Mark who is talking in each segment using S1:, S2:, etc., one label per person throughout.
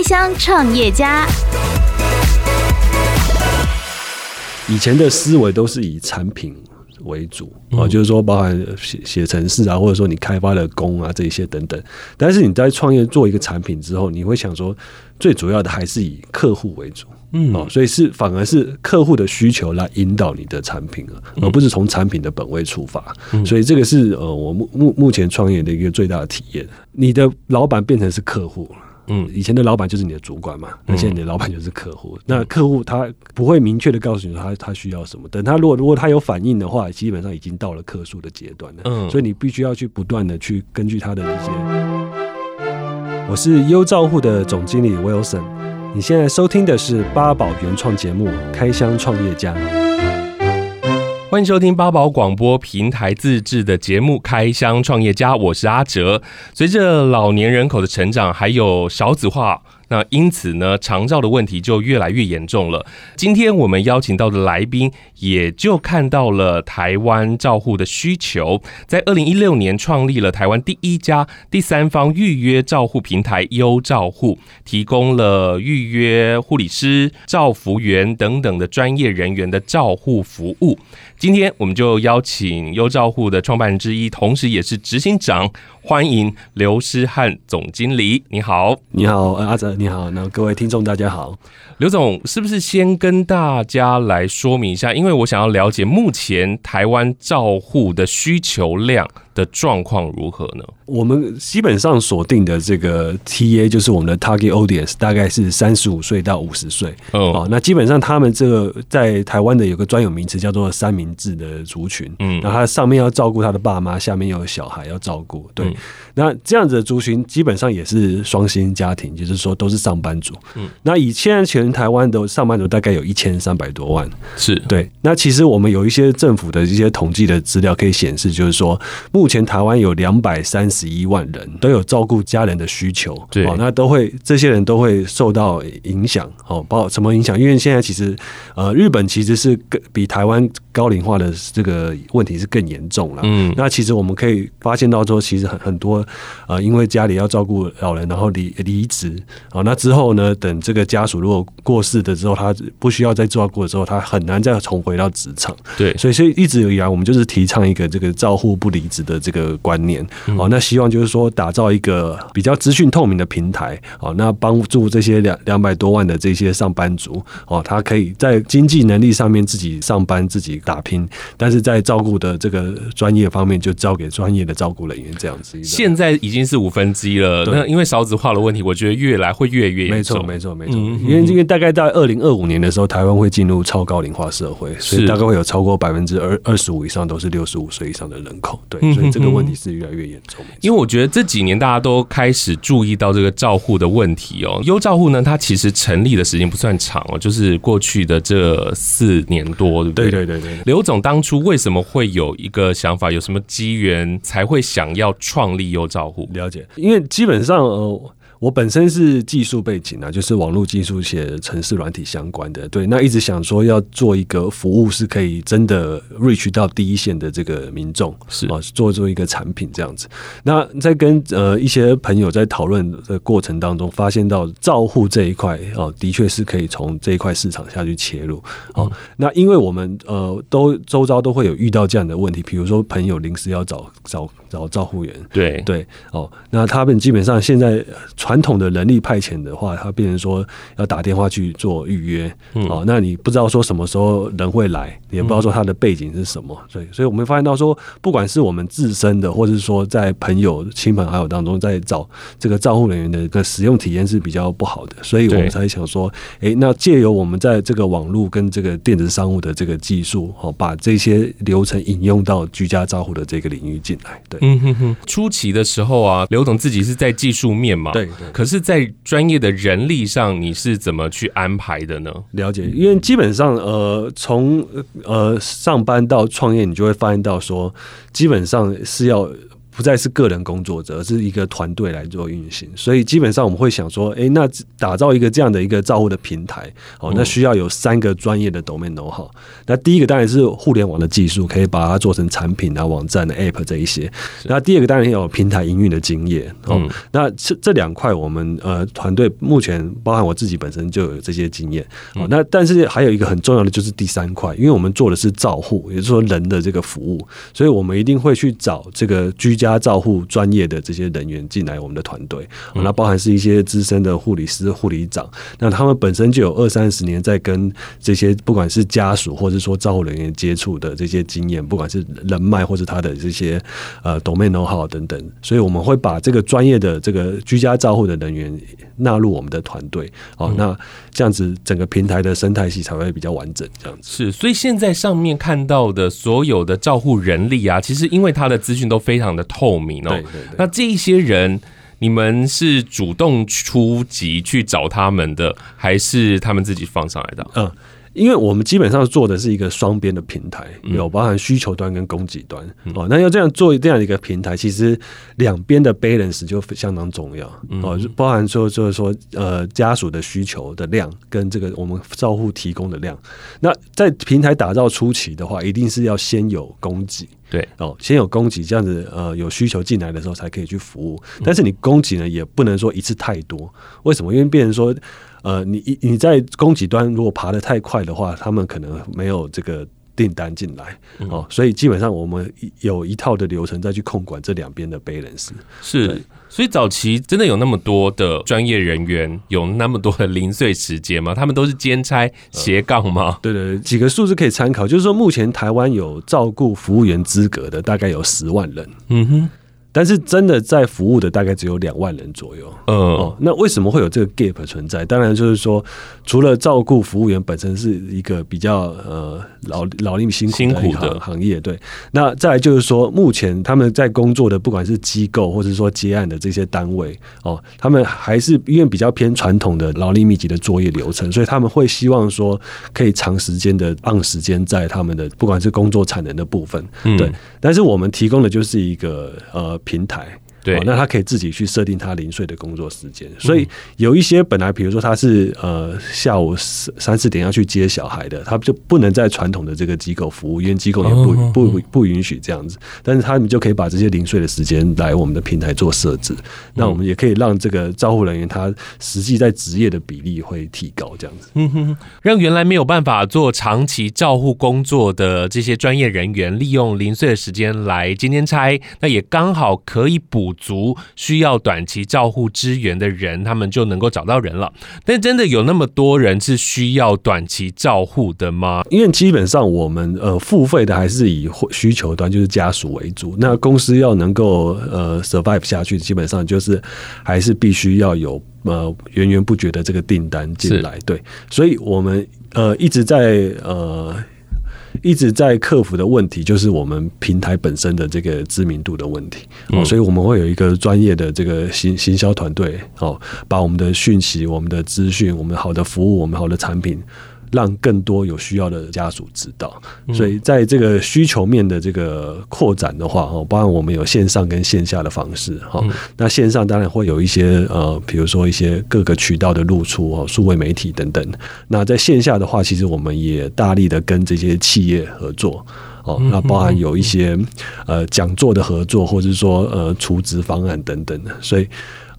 S1: 开箱创业家。
S2: 以前的思维都是以产品为主啊，就是说包含写写程式啊，或者说你开发的工啊这一些等等。但是你在创业做一个产品之后，你会想说，最主要的还是以客户为主，嗯，哦，所以是反而是客户的需求来引导你的产品了，而不是从产品的本位出发。所以这个是呃，我目目目前创业的一个最大的体验。你的老板变成是客户了。嗯，以前的老板就是你的主管嘛，那现在你的老板就是客户。嗯、那客户他不会明确的告诉你他他需要什么，等他如果如果他有反应的话，基本上已经到了客诉的阶段了。嗯，所以你必须要去不断的去根据他的一些。我是优照户的总经理 Wilson，你现在收听的是八宝原创节目《开箱创业家》。
S3: 欢迎收听八宝广播平台自制的节目《开箱创业家》，我是阿哲。随着老年人口的成长，还有少子化。那因此呢，长照的问题就越来越严重了。今天我们邀请到的来宾，也就看到了台湾照护的需求，在二零一六年创立了台湾第一家第三方预约照护平台优照护，提供了预约护理师、照服员等等的专业人员的照护服务。今天我们就邀请优照户的创办人之一，同时也是执行长。欢迎刘诗翰总经理，你好，
S2: 你好，阿泽，你好，那各位听众大家好，
S3: 刘总是不是先跟大家来说明一下？因为我想要了解目前台湾照护的需求量的状况如何呢？
S2: 我们基本上锁定的这个 TA 就是我们的 Target Audience，大概是三十五岁到五十岁。哦，那基本上他们这个在台湾的有个专有名词叫做三明治的族群。嗯，然后他上面要照顾他的爸妈，下面又有小孩要照顾。对，嗯、那这样子的族群基本上也是双薪家庭，就是说都是上班族。嗯，那以现在全台湾的上班族大概有一千三百多万。
S3: 是
S2: 对。那其实我们有一些政府的一些统计的资料可以显示，就是说目前台湾有两百三十一万人都有照顾家人的需求，对，那都会这些人都会受到影响，哦，包括什么影响？因为现在其实呃，日本其实是更比台湾高龄化的这个问题是更严重了。嗯，那其实我们可以发现到说，其实很很多呃，因为家里要照顾老人，然后离离职，啊，那之后呢，等这个家属如果过世的之后，他不需要再照顾的时候，他很难再重回到职场。对，所以所以一直以来，我们就是提倡一个这个照护不离职的这个。观念哦，那希望就是说打造一个比较资讯透明的平台哦，那帮助这些两两百多万的这些上班族哦，他可以在经济能力上面自己上班自己打拼，但是在照顾的这个专业方面就交给专业的照顾人员这样子。
S3: 现在已经是五分之一了，那因为少子化的问题，我觉得越来会越越严重。
S2: 没错，没错，没错。因为因为大概在二零二五年的时候，台湾会进入超高龄化社会，所以大概会有超过百分之二二十五以上都是六十五岁以上的人口。对，所以这个问题。是越来越严重，
S3: 因为我觉得这几年大家都开始注意到这个照护的问题哦。优照护呢，它其实成立的时间不算长哦，就是过去的这四年多，对不对？
S2: 对对对对。
S3: 刘总当初为什么会有一个想法，有什么机缘才会想要创立优照户？
S2: 了解，因为基本上呃。我本身是技术背景啊，就是网络技术写城市软体相关的。对，那一直想说要做一个服务，是可以真的 reach 到第一线的这个民众，是啊，做做一个产品这样子。那在跟呃一些朋友在讨论的过程当中，发现到照护这一块哦，的确是可以从这一块市场下去切入。哦，那因为我们呃都周遭都会有遇到这样的问题，比如说朋友临时要找找找照护员，
S3: 对
S2: 对哦，那他们基本上现在。传统的人力派遣的话，他变成说要打电话去做预约，嗯，哦，那你不知道说什么时候人会来，也不知道说他的背景是什么，所以，所以我们发现到说，不管是我们自身的，或者是说在朋友、亲朋好友当中，在找这个照护人员的一个使用体验是比较不好的，所以我们才想说，哎，那借由我们在这个网络跟这个电子商务的这个技术，哦，把这些流程引用到居家照护的这个领域进来。对，
S3: 嗯哼哼。初期的时候啊，刘总自己是在技术面嘛，
S2: 对。
S3: 可是，在专业的人力上，你是怎么去安排的呢？
S2: 了解，因为基本上，呃，从呃上班到创业，你就会发现到说，基本上是要不再是个人工作者，而是一个团队来做运行。所以基本上我们会想说，哎，那打造一个这样的一个照护的平台，哦，那需要有三个专业的 domain know-how。那第一个当然是互联网的技术，可以把它做成产品啊、网站的 app 这一些。那第二个当然有平台营运的经验。哦，那这这两块我们呃团队目前包含我自己本身就有这些经验。哦，那但是还有一个很重要的就是第三块，因为我们做的是照护，也就是说人的这个服务，所以我们一定会去找这个居家照护专业的这些人员进来我们的团队。那包含是一些资深的护理师、护理长，那他们本身就有二三十年在跟这些不管是家属或者说照护人员接触的这些经验，不管是人脉或者他的这些呃 domain know-how 等等，所以我们会把这个专业的这个居家照护的人员纳入我们的团队。哦，那这样子整个平台的生态系才会比较完整。这样子
S3: 是，所以现在上面看到的所有的照护人力啊，其实因为他的资讯都非常的透明哦。那这一些人。你们是主动出击去找他们的，还是他们自己放上来的？
S2: 嗯。因为我们基本上做的是一个双边的平台，有包含需求端跟供给端哦。那要这样做这样一个平台，其实两边的 balance 就相当重要哦。包含说就是说呃家属的需求的量跟这个我们照护提供的量。那在平台打造初期的话，一定是要先有供给，
S3: 对
S2: 哦，先有供给，这样子呃有需求进来的时候才可以去服务。但是你供给呢也不能说一次太多，为什么？因为变成说。呃，你你在供给端如果爬得太快的话，他们可能没有这个订单进来哦，所以基本上我们有一套的流程再去控管这两边的 balance。
S3: 是，所以早期真的有那么多的专业人员，有那么多的零碎时间吗？他们都是兼差斜杠吗？
S2: 呃，对对对，几个数字可以参考，就是说目前台湾有照顾服务员资格的大概有十万人。嗯哼。但是真的在服务的大概只有两万人左右。嗯，哦，那为什么会有这个 gap 存在？当然就是说，除了照顾服务员本身是一个比较呃劳劳力辛苦的一行行业，对。那再来就是说，目前他们在工作的不管是机构或者说接案的这些单位哦，他们还是因为比较偏传统的劳力密集的作业流程，所以他们会希望说可以长时间的按时间在他们的不管是工作产能的部分，对。但是我们提供的就是一个呃。平台。对、哦，那他可以自己去设定他零碎的工作时间，所以有一些本来比如说他是呃下午三四点要去接小孩的，他就不能在传统的这个机构服务，因为机构也不不不允许这样子。但是他们就可以把这些零碎的时间来我们的平台做设置，那我们也可以让这个照护人员他实际在职业的比例会提高，这样子，嗯哼，
S3: 让原来没有办法做长期照护工作的这些专业人员，利用零碎的时间来兼兼差，那也刚好可以补。补足需要短期照护支援的人，他们就能够找到人了。但真的有那么多人是需要短期照护的吗？
S2: 因为基本上我们呃付费的还是以需求端，就是家属为主。那公司要能够呃 survive 下去，基本上就是还是必须要有呃源源不绝的这个订单进来。对，所以我们呃一直在呃。一直在克服的问题就是我们平台本身的这个知名度的问题，哦，所以我们会有一个专业的这个行行销团队，哦，把我们的讯息、我们的资讯、我们好的服务、我们好的产品。让更多有需要的家属知道，所以在这个需求面的这个扩展的话，哈，包含我们有线上跟线下的方式，哈，那线上当然会有一些呃，比如说一些各个渠道的露出哦，数位媒体等等。那在线下的话，其实我们也大力的跟这些企业合作，哦，那包含有一些呃讲座的合作，或者是说呃储值方案等等。的，所以。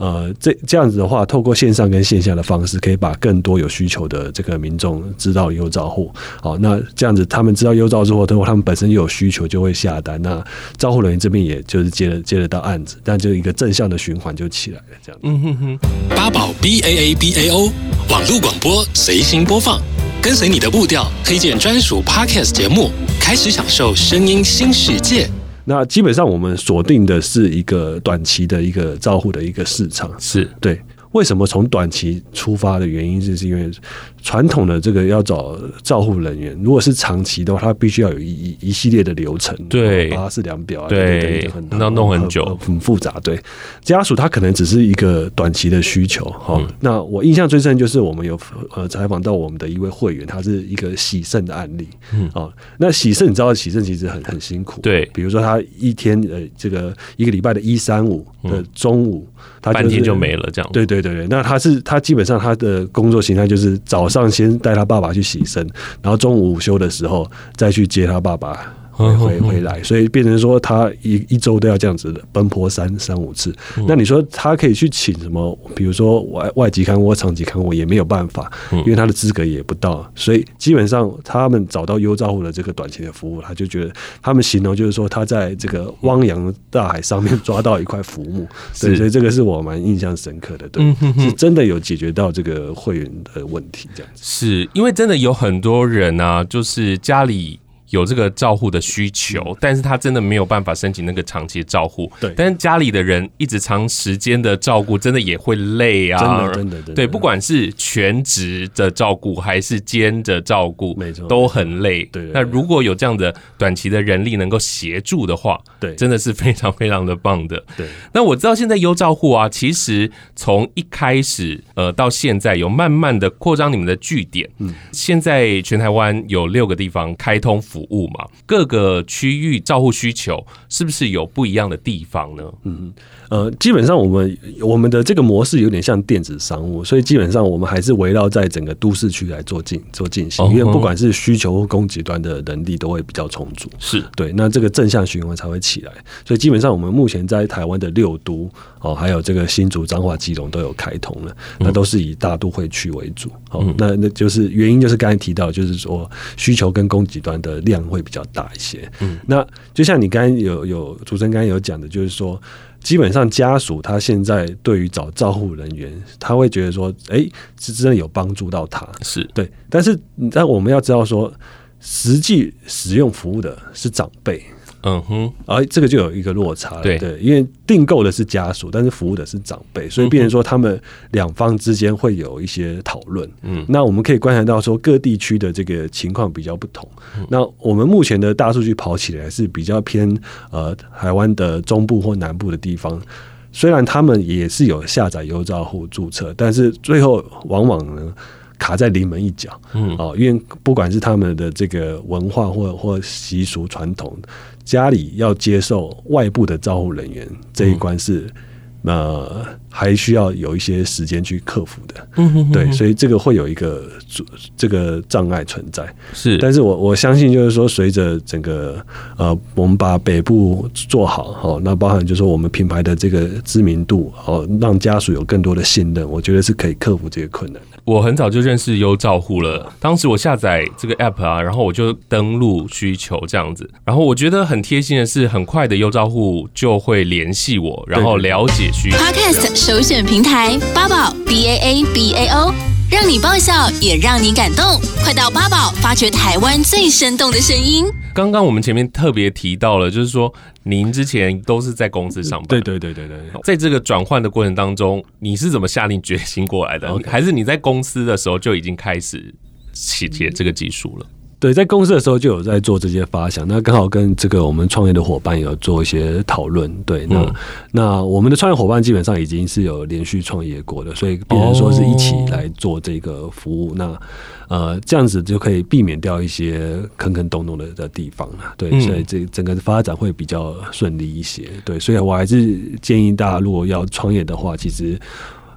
S2: 呃，这这样子的话，透过线上跟线下的方式，可以把更多有需求的这个民众知道优照护。好，那这样子他们知道优照之后，通过他们本身又有需求，就会下单。那照护人员这边也就是接了接得到案子，但就一个正向的循环就起来了。这样，嗯哼哼。八宝 B A A B A O 网络广播随心播放，跟随你的步调，推荐专属 Podcast 节目，开始享受声音新世界。那基本上我们锁定的是一个短期的一个照护的一个市场，
S3: 是对。
S2: 为什么从短期出发的原因，就是因为传统的这个要找照护人员，如果是长期的话，他必须要有一一系列的流程，
S3: 对，
S2: 八四量表啊，
S3: 对，要弄很久，
S2: 很复杂。对，家属他可能只是一个短期的需求。哈、嗯，那我印象最深就是我们有呃采访到我们的一位会员，他是一个洗肾的案例。嗯，哦，那洗肾你知道洗肾其实很很辛苦。
S3: 对，
S2: 比如说他一天呃这个一个礼拜的一三五的中午，他、就是、
S3: 半天就没了这样。
S2: 对对对对，那他是他基本上他的工作形态就是早上先带他爸爸去洗身，然后中午午休的时候再去接他爸爸。回回来，所以变成说他一一周都要这样子的奔波三三五次。那你说他可以去请什么？比如说外外籍看护或长期看护也没有办法，因为他的资格也不到。所以基本上他们找到优照护的这个短期的服务，他就觉得他们形容就是说他在这个汪洋大海上面抓到一块浮木。对，所以这个是我蛮印象深刻的。对，是真的有解决到这个会员的问题，这样子。
S3: 是因为真的有很多人啊，就是家里。有这个照护的需求，但是他真的没有办法申请那个长期照护。
S2: 对，
S3: 但是家里的人一直长时间的照顾，真的也会累啊。
S2: 真的，真的。
S3: 对，不管是全职的照顾还是兼着照顾，没错，都很累。对，那如果有这样的短期的人力能够协助的话，对，真的是非常非常的棒的。对。那我知道现在优照护啊，其实从一开始呃到现在有慢慢的扩张你们的据点。嗯。现在全台湾有六个地方开通服。服务嘛，各个区域照护需求是不是有不一样的地方呢？
S2: 嗯呃，基本上我们我们的这个模式有点像电子商务，所以基本上我们还是围绕在整个都市区来做进做进行，因为不管是需求或供给端的能力都会比较充足，是对，那这个正向循环才会起来。所以基本上我们目前在台湾的六都哦，还有这个新竹、彰化、基隆都有开通了，那都是以大都会区为主。哦，那那就是原因就是刚才提到，就是说需求跟供给端的量会比较大一些。嗯，那就像你刚刚有有主持人刚刚有讲的，就是说。基本上家属他现在对于找照护人员，他会觉得说，哎、欸，是真的有帮助到他，是对。但是，但我们要知道说，实际使用服务的是长辈。嗯哼，而这个就有一个落差了，对对，因为订购的是家属，但是服务的是长辈，所以变成说他们两方之间会有一些讨论。嗯，那我们可以观察到说各地区的这个情况比较不同。那我们目前的大数据跑起来是比较偏呃台湾的中部或南部的地方，虽然他们也是有下载优照户注册，但是最后往往呢卡在临门一脚。嗯，哦，因为不管是他们的这个文化或或习俗传统。家里要接受外部的照护人员这一关是，呃，还需要有一些时间去克服的。嗯对，所以这个会有一个这个障碍存在。是，但是我我相信，就是说，随着整个呃，我们把北部做好，好，那包含就是说我们品牌的这个知名度，哦，让家属有更多的信任，我觉得是可以克服这个困难的。
S3: 我很早就认识优照户了，当时我下载这个 app 啊，然后我就登录需求这样子，然后我觉得很贴心的是，很快的优照户就会联系我，然后了解需求。
S1: Podcast 首选平台八宝 B A A B A O，让你爆笑也让你感动，快到八宝发掘台湾最生动的声音。
S3: 刚刚我们前面特别提到了，就是说您之前都是在公司上班，
S2: 对对对对对，
S3: 在这个转换的过程当中，你是怎么下定决心过来的？还是你在公司的时候就已经开始写这个技术了？
S2: 对，在公司的时候就有在做这些发想，那刚好跟这个我们创业的伙伴有做一些讨论。对，那、嗯、那我们的创业伙伴基本上已经是有连续创业过的，所以变成说是一起来做这个服务。哦、那呃，这样子就可以避免掉一些坑坑洞洞的的地方了。对，所以这整个发展会比较顺利一些。对，所以我还是建议大家，如果要创业的话，其实。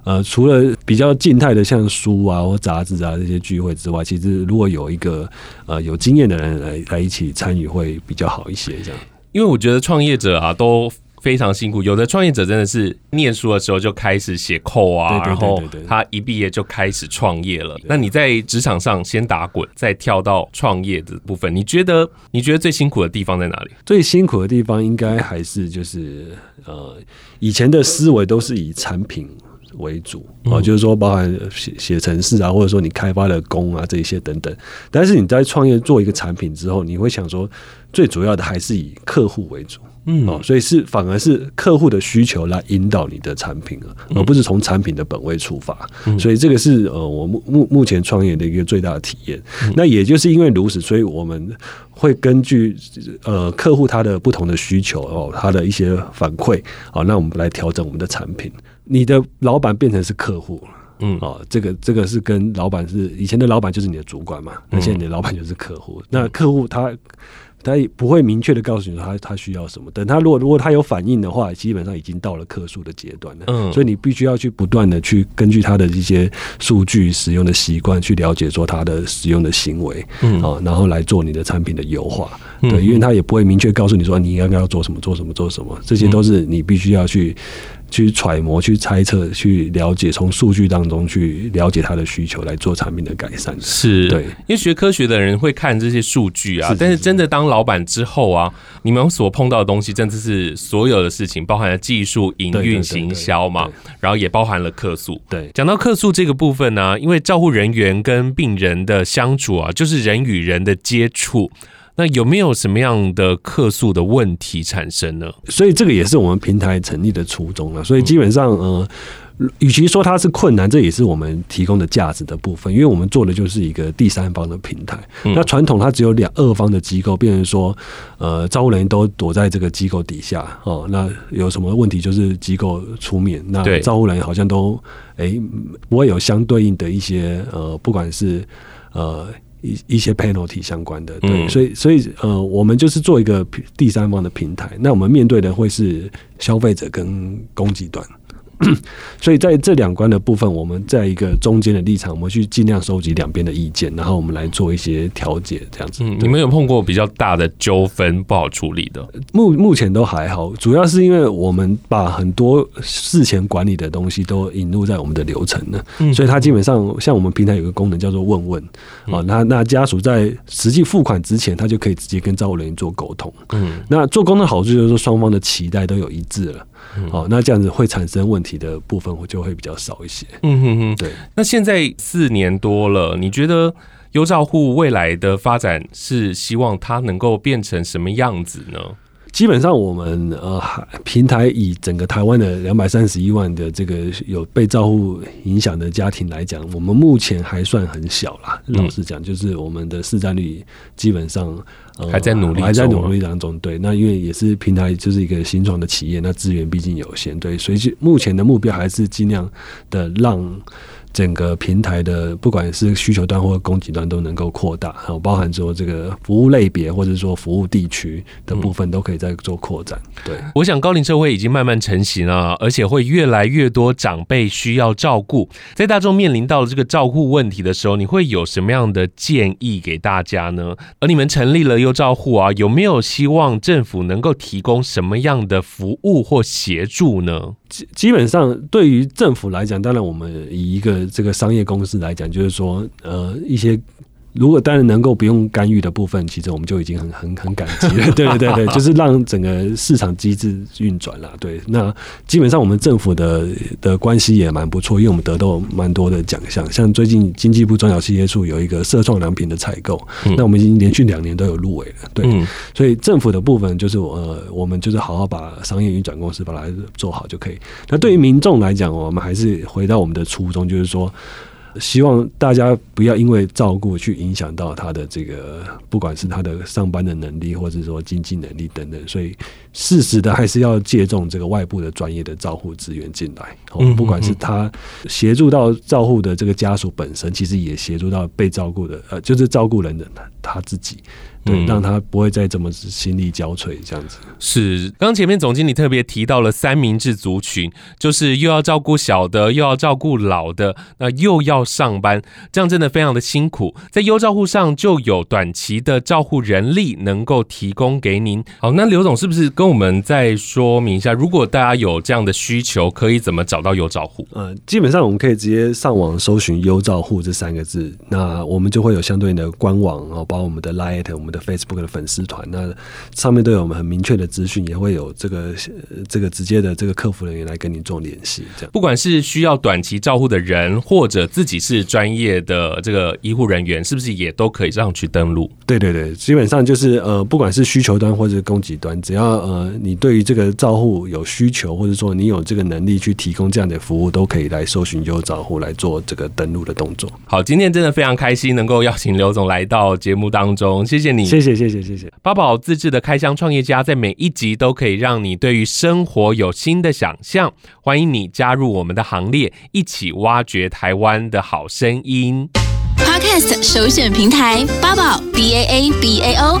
S2: 呃，除了比较静态的像书啊或杂志啊这些聚会之外，其实如果有一个呃有经验的人来来一起参与，会比较好一些。这样，
S3: 因为我觉得创业者啊都非常辛苦，有的创业者真的是念书的时候就开始写 code 啊，然后他一毕业就开始创业了。那你在职场上先打滚，再跳到创业的部分，你觉得你觉得最辛苦的地方在哪里？
S2: 最辛苦的地方应该还是就是呃以前的思维都是以产品。为主啊，就是说包含写写程式啊，或者说你开发的工啊这一些等等。但是你在创业做一个产品之后，你会想说，最主要的还是以客户为主。嗯，哦，所以是反而是客户的需求来引导你的产品啊，而不是从产品的本位出发。所以这个是呃，我目目目前创业的一个最大的体验。那也就是因为如此，所以我们会根据呃客户他的不同的需求哦，他的一些反馈啊，那我们来调整我们的产品。你的老板变成是客户了，嗯，哦，这个这个是跟老板是以前的老板就是你的主管嘛，那现在你的老板就是客户。那客户他。他也不会明确的告诉你说他他需要什么，等他如果如果他有反应的话，基本上已经到了客诉的阶段了。嗯，所以你必须要去不断的去根据他的一些数据使用的习惯去了解说他的使用的行为，嗯啊，然后来做你的产品的优化。对，因为他也不会明确告诉你说你应该要做什么做什么做什么，这些都是你必须要去。去揣摩、去猜测、去了解，从数据当中去了解他的需求，来做产品的改善。
S3: 是对，因为学科学的人会看这些数据啊，但是真的当老板之后啊，你们所碰到的东西，真的是所有的事情，包含了技术、营运、行销嘛，然后也包含了客诉。对，讲到客诉这个部分呢、啊，因为照护人员跟病人的相处啊，就是人与人的接触。那有没有什么样的客诉的问题产生呢？
S2: 所以这个也是我们平台成立的初衷了。所以基本上，呃，与其说它是困难，这也是我们提供的价值的部分。因为我们做的就是一个第三方的平台。那传统它只有两二方的机构，变成说，呃，照护人都躲在这个机构底下哦。那有什么问题就是机构出面，那照护人好像都哎不会有相对应的一些呃，不管是呃。一一些 penalty 相关的，对，所以所以呃，我们就是做一个第三方的平台，那我们面对的会是消费者跟供给端。所以在这两关的部分，我们在一个中间的立场，我们去尽量收集两边的意见，然后我们来做一些调解，这样子。
S3: 嗯，你们有碰过比较大的纠纷不好处理的？
S2: 目目前都还好，主要是因为我们把很多事前管理的东西都引入在我们的流程了，所以它基本上像我们平台有个功能叫做问问啊，那那家属在实际付款之前，他就可以直接跟照顾人员做沟通。嗯，那做沟通的好处就是说双方的期待都有一致了。好，那这样子会产生问题的部分，我就会比较少一些。嗯哼哼，对。
S3: 那现在四年多了，你觉得优照户未来的发展是希望它能够变成什么样子呢？
S2: 基本上，我们呃平台以整个台湾的两百三十一万的这个有被照护影响的家庭来讲，我们目前还算很小啦。老实讲，就是我们的市占率基本上
S3: 还在努力，
S2: 还在努力当中。对，那因为也是平台就是一个新创的企业，那资源毕竟有限，对，所以目前的目标还是尽量的让。整个平台的不管是需求端或者供给端都能够扩大，然后包含说这个服务类别或者说服务地区的部分都可以再做扩展。对，
S3: 我想高龄社会已经慢慢成型了，而且会越来越多长辈需要照顾。在大众面临到这个照顾问题的时候，你会有什么样的建议给大家呢？而你们成立了优照护啊，有没有希望政府能够提供什么样的服务或协助呢？
S2: 基基本上，对于政府来讲，当然我们以一个这个商业公司来讲，就是说，呃，一些。如果当然能够不用干预的部分，其实我们就已经很很很感激了。对对对对，就是让整个市场机制运转了。对，那基本上我们政府的的关系也蛮不错，因为我们得到蛮多的奖项，像最近经济部中小企业处有一个社创良品的采购，那我们已经连续两年都有入围了。对，所以政府的部分就是呃，我们就是好好把商业运转公司把它做好就可以。那对于民众来讲，我们还是回到我们的初衷，就是说。希望大家不要因为照顾去影响到他的这个，不管是他的上班的能力，或者说经济能力等等，所以适时的还是要借重这个外部的专业的照护资源进来。哦，不管是他协助到照护的这个家属本身，其实也协助到被照顾的，呃，就是照顾人的他他自己。对，让他不会再这么心力交瘁这样子。
S3: 是，刚前面总经理特别提到了三明治族群，就是又要照顾小的，又要照顾老的，那又要要上班，这样真的非常的辛苦。在优照护上就有短期的照护人力能够提供给您。好，那刘总是不是跟我们再说明一下，如果大家有这样的需求，可以怎么找到优照户？
S2: 呃，基本上我们可以直接上网搜寻“优照户”这三个字，那我们就会有相对应的官网，然后包括我们的 Line、我们的 Facebook 的粉丝团，那上面都有我们很明确的资讯，也会有这个这个直接的这个客服人员来跟你做联系。这样，
S3: 不管是需要短期照护的人，或者自己是专业的这个医护人员，是不是也都可以上去登录？
S2: 对对对，基本上就是呃，不管是需求端或者供给端，只要呃你对于这个照护有需求，或者说你有这个能力去提供这样的服务，都可以来搜寻优照户来做这个登录的动作。
S3: 好，今天真的非常开心能够邀请刘总来到节目当中，谢谢你，
S2: 谢谢谢谢谢谢。
S3: 八宝自制的开箱创业家，在每一集都可以让你对于生活有新的想象，欢迎你加入我们的行列，一起挖掘台湾的好声音。
S1: Podcast 首选平台八宝 B A A B A O，